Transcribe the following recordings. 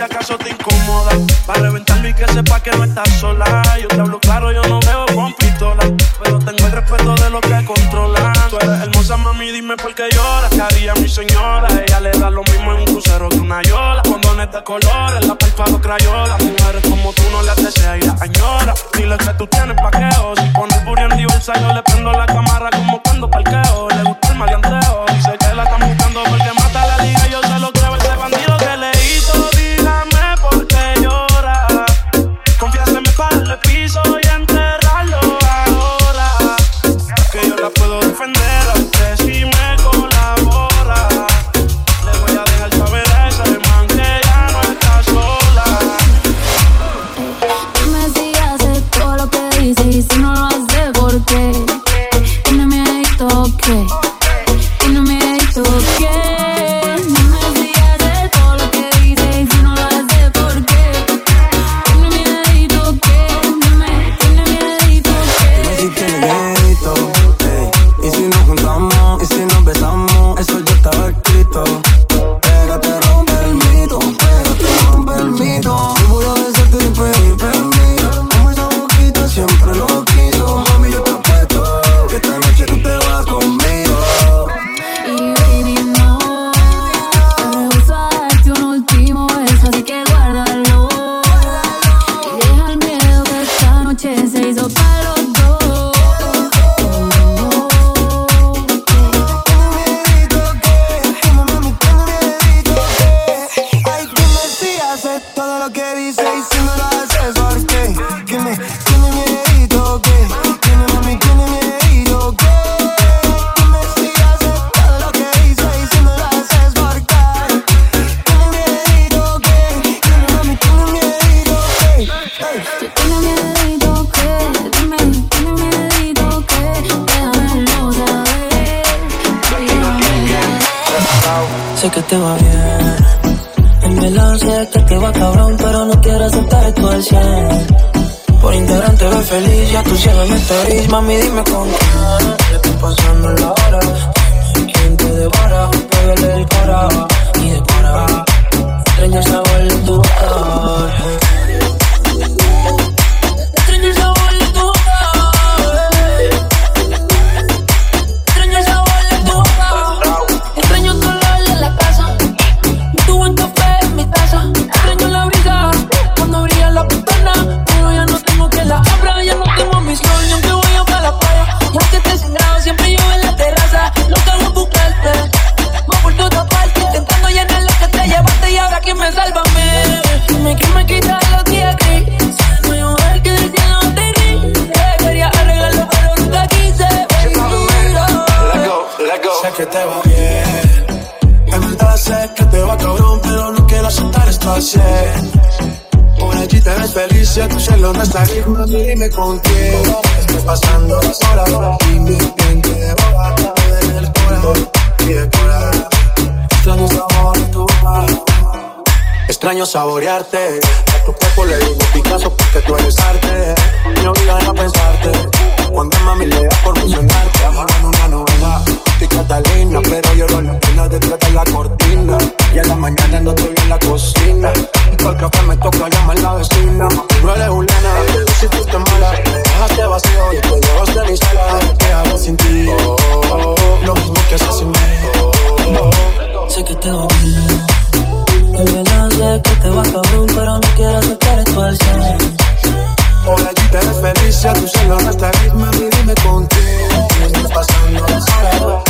si acaso te incomoda. Para reventarlo y que sepa que no estás sola. Yo te hablo claro, yo no veo con pistola. Pero tengo el respeto de lo que controlan. Tú eres hermosa, mami, dime por qué lloras. ¿Qué haría mi señora? Ella le da lo mismo en un crucero que una yola. Condones de colores, la palpa los crayolas. Mujeres como tú no le desea ir a añora. Dile que tú tienes paqueo. Si pones booty en diversa, yo le prendo la cámara como cuando parqueo. Le gusta el maleanteo. Se te va bien. En verdad sé que te va cabrón, pero no quiero aceptar esto al 100. Por Instagram te ves feliz, ya tú cielo me gris, Mami, dime con quién estoy pasando la sé que te va cabrón, pero no quiero aceptar al 100. Por allí te ves feliz, ya tu cielo no está. Mami, dime con quién estoy pasando las horas. Dime quién te devora, en el corazón y decora. Extraño sabor de tu boca. Extraño saborearte. A tu cuerpo le digo Picasso porque tú eres arte. Me obligan a pensarte. Cuando mami le da por mencionarte. Amor en una Estoy Catalina, pero lloro la pena detrás de la cortina. Y en la mañana no estoy en la cocina. Y por el café me toca llamar a la vecina. No eres un lena, si tú te mala. Me dejaste vacío y te llevaste mi sala. ¿Qué hago sin ti? Oh, oh, oh. Lo mismo que haces sin mí. Sé que te bien. En verdad sé que te va cabrón, pero no quiero aceptar esto al 100. Por allí te ves feliz, ya tu cielo no está mami, dime con quién estás pasando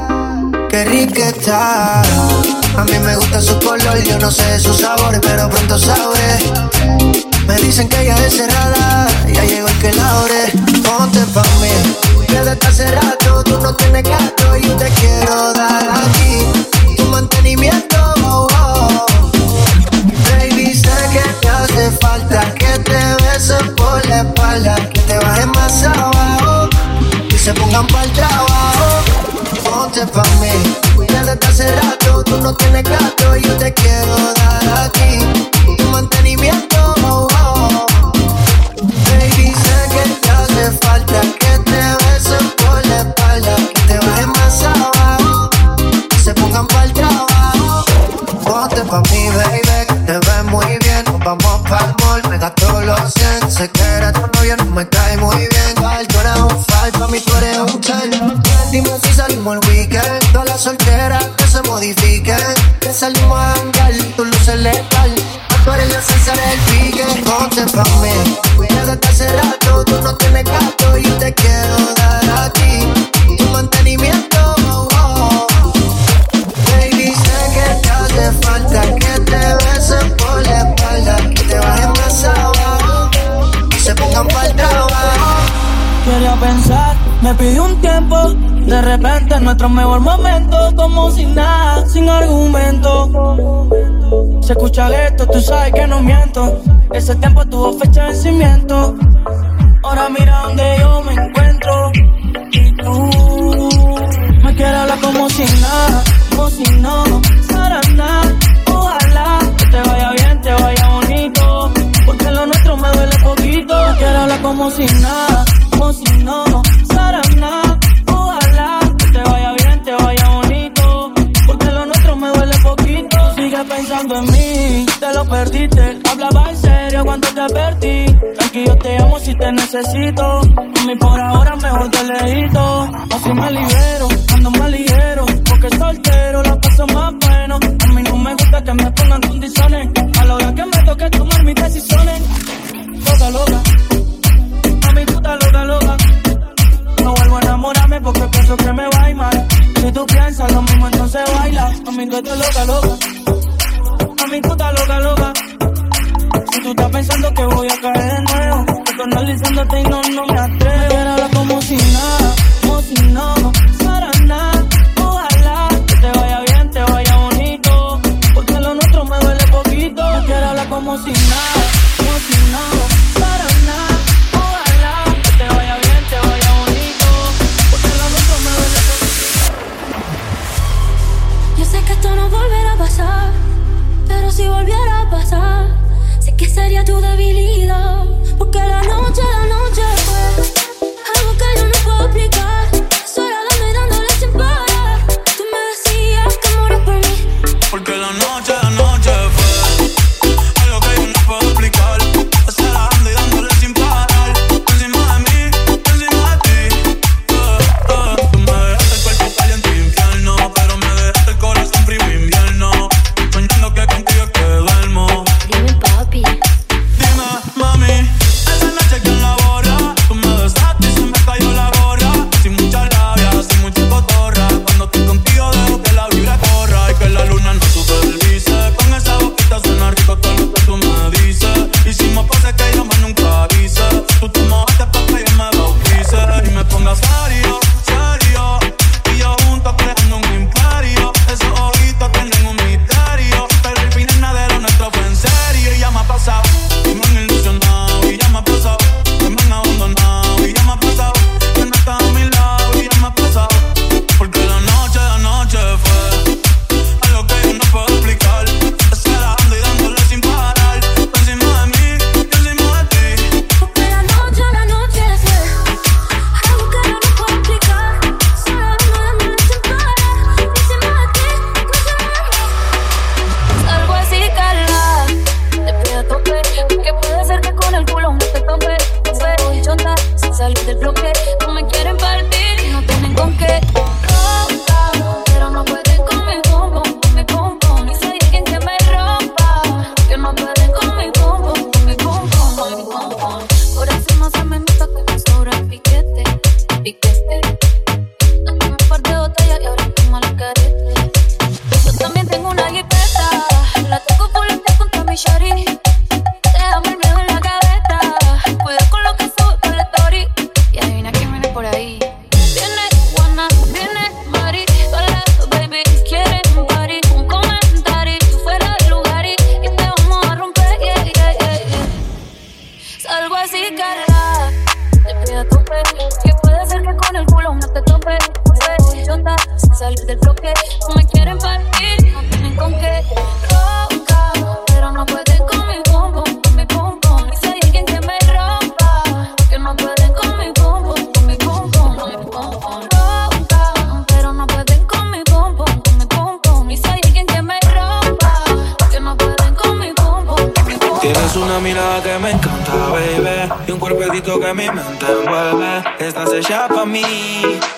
A mí me gusta su color, yo no sé su sabor, pero pronto sabe. Me dicen que ella es cerrada, ya llegó el que la ore. Ponte pa' mí, desde está cerrado, tú no tienes gato, yo te quiero dar aquí. César el pique, ponte pa' mí. Cuidado que hace tú no tienes gato y yo te quiero. me pidió un tiempo. De repente es nuestro mejor momento, como sin nada, sin argumento. Se escucha esto, tú sabes que no miento. Ese tiempo tuvo fecha de vencimiento. Ahora mira donde yo me encuentro. Y tú me quieres hablar como sin nada, como si no, para nada. Ojalá que te vaya bien, te vaya bonito. Porque lo nuestro me duele poquito. Me quieres hablar como sin nada, como si no. perdiste. Hablaba en serio cuando te perdí. Aquí yo te amo si te necesito. A mí por ahora mejor te lejito. Así me libero, ando más ligero. Porque soltero la paso más bueno. A mí no me gusta que me pongan condiciones. A la hora que me toque tomar mis decisiones. Loca, loca. A mí tú estás loca, loca. No vuelvo a enamorarme porque pienso que me va a ir mal. Si tú piensas lo mismo, entonces baila. A mí tú loca, loca. A mi puta loca, loca. Si tú estás pensando que voy a caer de nuevo, estoy analizándote y no, no me atrevo. Quiero hablar como si nada.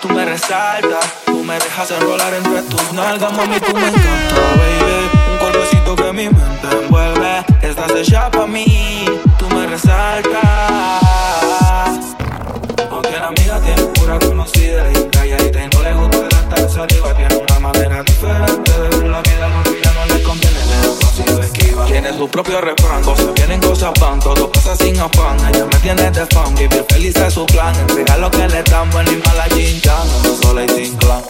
Tú me resaltas me dejas enrolar entre tus nalgas, mami, tú me encanta, baby. Un cuerpecito que mi mente envuelve. Estás hecha pa' mí, tú me resaltas. Aunque la amiga tiene pura conocida y calladita y no le gusta gastar saliva, tiene una manera diferente de la vida, le lo esquiva. Tiene su propio refrán, cosas vienen, cosas van, todo pasa sin afán. Ella me tiene de fan, vivir feliz es su plan. Entregar lo que le dan, buen y mala chinchana, no sola y sin clan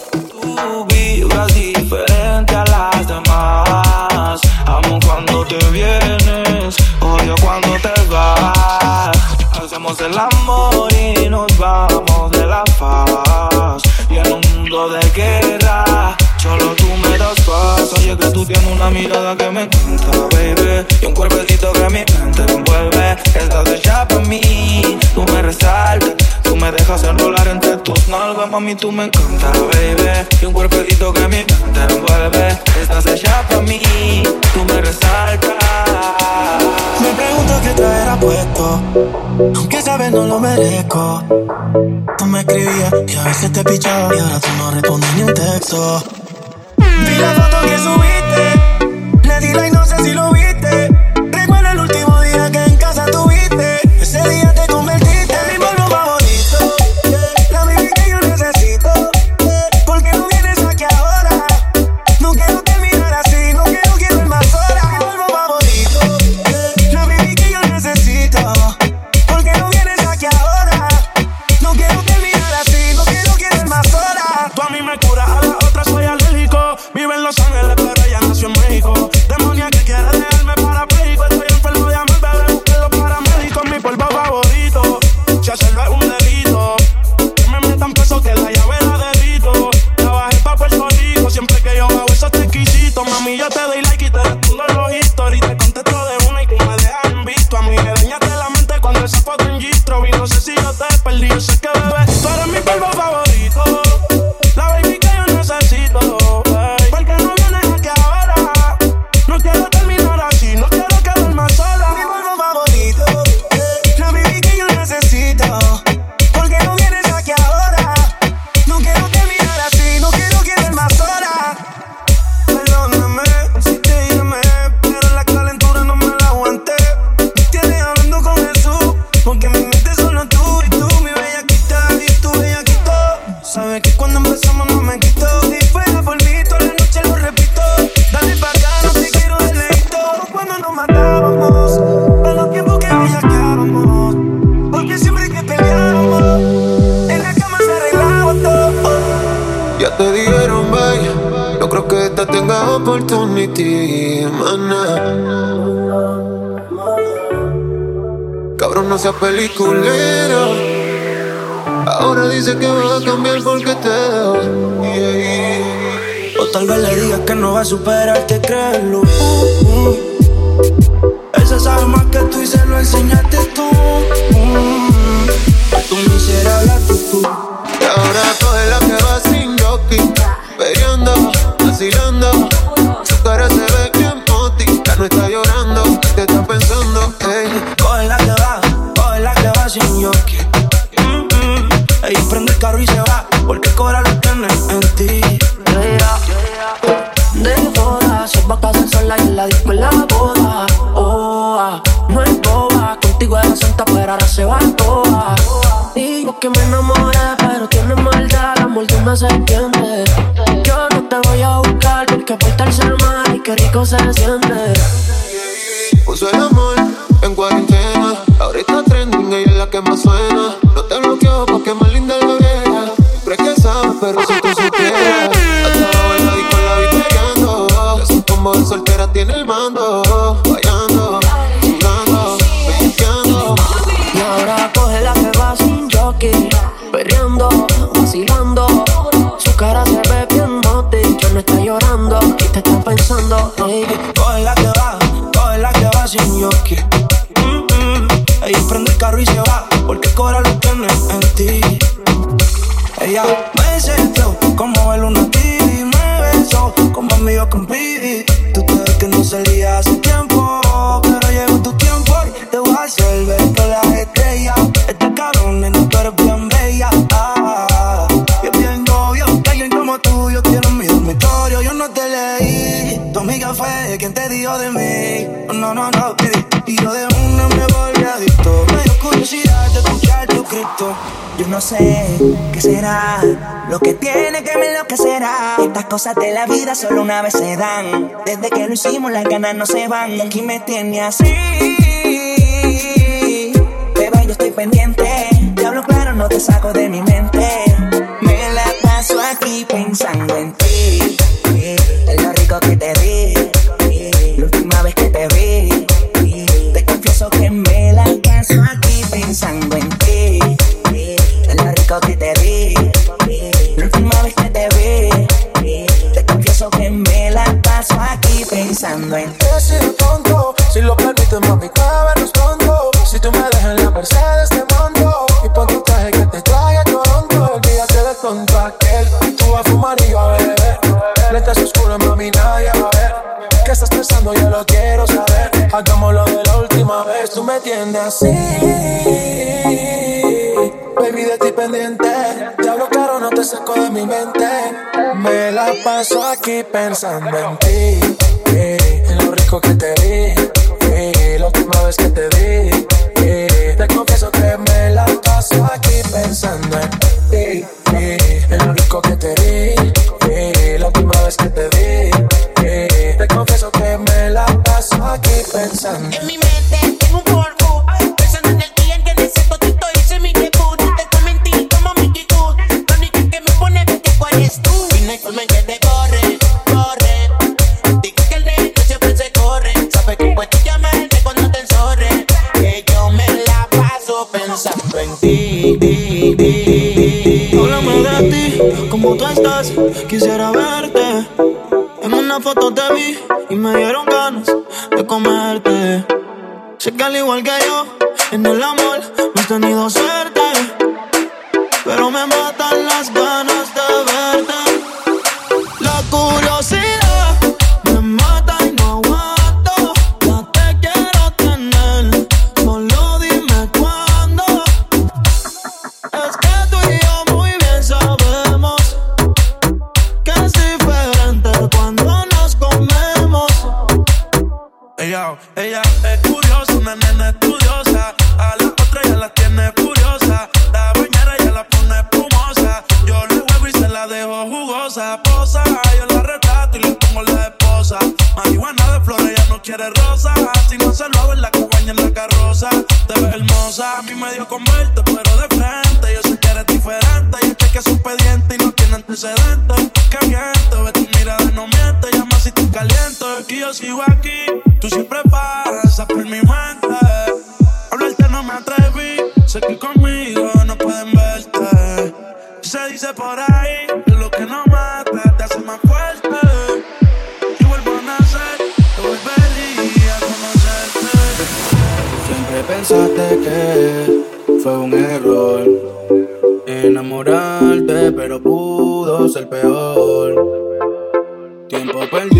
tú vibras diferente a las demás. Amo cuando te vienes, odio cuando te vas. Hacemos el amor y nos vamos de la faz. Y en un mundo de guerra, solo tú me Oye, que tú tienes una mirada que me encanta, baby. Y un cuerpecito que mi mente envuelve. Estás hecha para mí, tú me resaltas me dejas enrolar entre tus nalgas, mami, tú me encanta, baby. Y un cuerpecito que mi mente envuelve. Estás hecha para mí, tú me resaltas. Me pregunto qué traerá puesto, aunque sabes no lo merezco. Tú me escribías y a veces te pichaba y ahora tú no respondes ni un texto. Vi la foto que subiste, le di like, superarte, créelo. Uh, uh. Esa sabe más que tú y se lo enseñaste tú. Uh, tu miserable actitud. Y ahora coge la que va sin jockey. Peleando, vacilando. Su cara se ve bien moti. Ya no está llorando, te está pensando. Hey. Coge la que va, coge la que va sin jockey. En la boda. Oh, ah, no es boba, contigo era santa, pero ahora se va toda. Digo que me enamoré, pero tiene maldad, la muerte me se entiende. Yo no te voy a buscar porque por ser mal y qué rico se siente. Puso el amor en cuarentena, ahorita trending, ella es la que más suena. No te bloqueo porque más linda la vieja. Crees que sabes, pero si tú Mm -mm. Ella prende el carro y se va, porque el cora lo tiene en ti. Ella no sé qué será lo que tiene que me enloquecerá. Estas cosas de la vida solo una vez se dan. Desde que lo hicimos, las ganas no se van. Y aquí me tiene así. Bebé, yo estoy pendiente. Te hablo claro, no te saco de mi mente. Me la paso aquí pensando en ti. En lo rico que te di. La última vez que te vi. Te confieso que me la paso aquí pensando en ti. Te. La última vez que te vi. Te confieso que me la paso aquí pensando en. He sido tonto, si lo permite, mami, cábanos pronto. Si tú me dejas en la Mercedes, te monto. Y pon tu traje que te traiga a Toronto. Olvídate de tonto aquel. Tú vas a fumar y yo a beber. Lentes oscuras, mami, nadie va a ver. ¿Qué estás pensando? Yo lo quiero saber. Hagámoslo de la última vez. Tú me tienes así. Ti pendiente. Te hablo claro, no te saco de mi mente. Me la paso aquí pensando en ti. eh, En lo rico que te di. eh, La última vez que te vi. eh, Te confieso que me la paso aquí pensando en ti. eh, En lo rico que te di. eh, La última vez que te eh, Te confieso que me la paso aquí pensando En mi como tú estás, quisiera verte. En una foto te vi y me dieron ganas de comerte. Sé que al igual que yo, en el amor no has tenido suerte.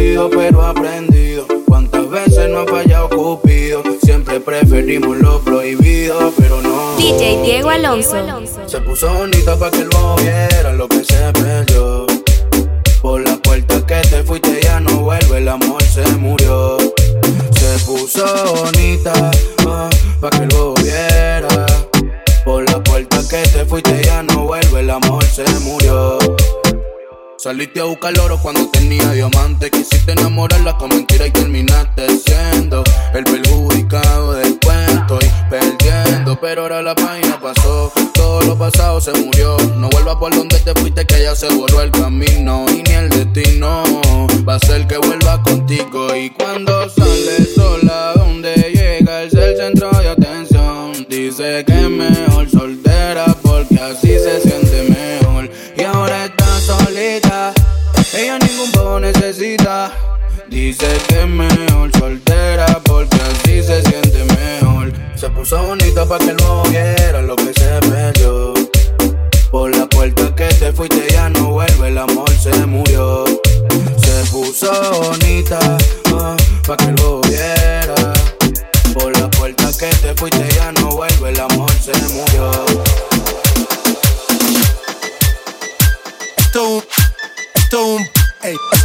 Perdido, pero aprendido. Cuántas veces no ha fallado Cupido. Siempre preferimos lo prohibido, pero no. DJ Diego Alonso. Se puso bonita para que el bobo viera lo que se perdió. Por la puerta que te fuiste ya no vuelve, el amor se murió. Se puso bonita para que el Saliste a buscar oro cuando tenía diamante. Quisiste enamorarla con mentira y terminaste siendo el perjudicado del cuento y perdiendo. Pero ahora la página pasó, todo lo pasado se murió. No vuelvas por donde te fuiste, que ya se borró el camino. Y ni el destino va a ser que vuelva contigo. Y cuando sale sola, donde llega el ser centro de atención. Dice que es mejor soltera porque así se siente Dice que es mejor soltera porque así se siente puso bonita pa' que no viera lo que se perdió. Por la puerta que te fuiste ya no vuelve, el amor se murió. Se puso bonita uh, pa' que lo viera. Por la puerta que te fuiste ya no vuelve, el amor se murió. Esto esto un,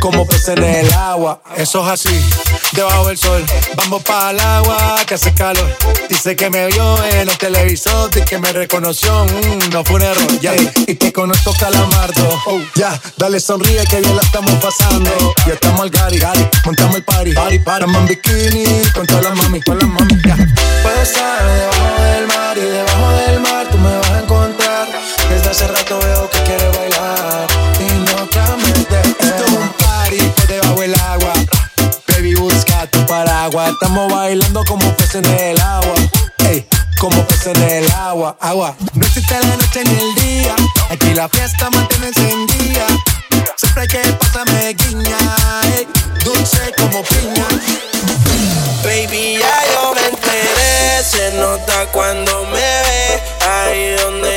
como peces en el agua. Eso es así, debajo del sol. Vamos para el agua que hace calor. Dice que me vio en el televisor y que me reconoció. Mm, no fue un error, ya. y que conozco calamardo. Oh, ya, dale sonríe que bien la estamos pasando. Ya estamos al gari, gari, montamos el party. Party, para en bikini con todas las mami, con las mami, ya. Puedes estar debajo del mar y debajo del mar tú me vas a encontrar. Desde hace rato veo que quieres bailar Estamos bailando como peces en el agua. Ey, como peces en el agua, agua. No existe la noche ni el día. Aquí la fiesta mantiene encendida. Siempre que pasa me guiña. Dulce como piña. Baby, ya yo me enteré, se nota cuando me ve. Ahí donde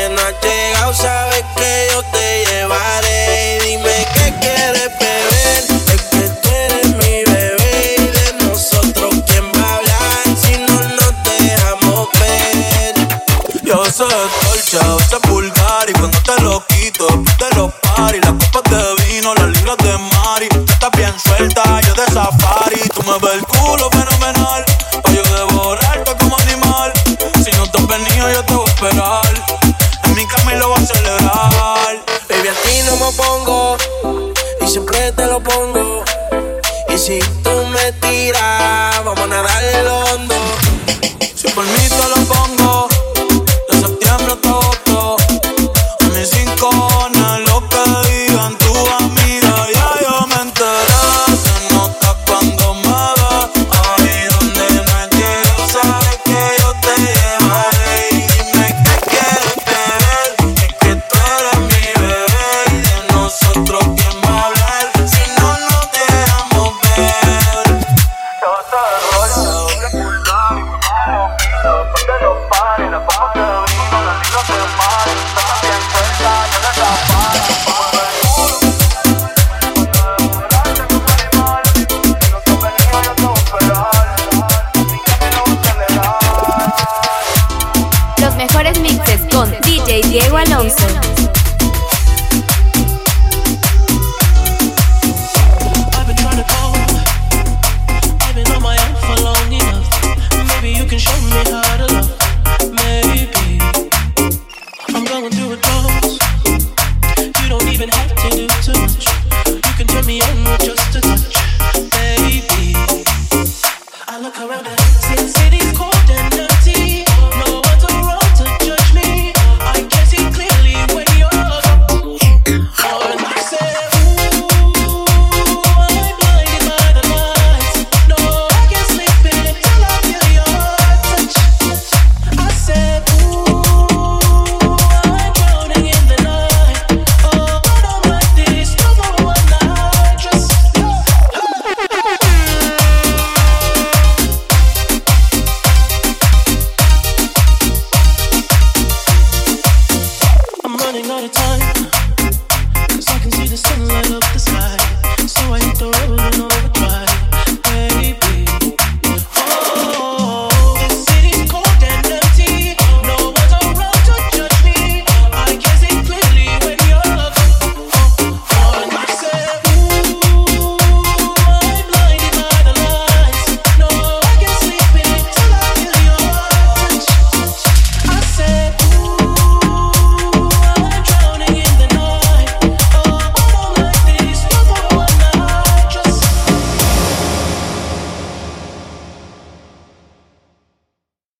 el culo fenomenal, pa' yo devorarte como animal. Si no te has venido, yo te voy a esperar. En mi cama y lo voy a celebrar. Baby, a ti no me pongo y siempre te lo pongo. Y si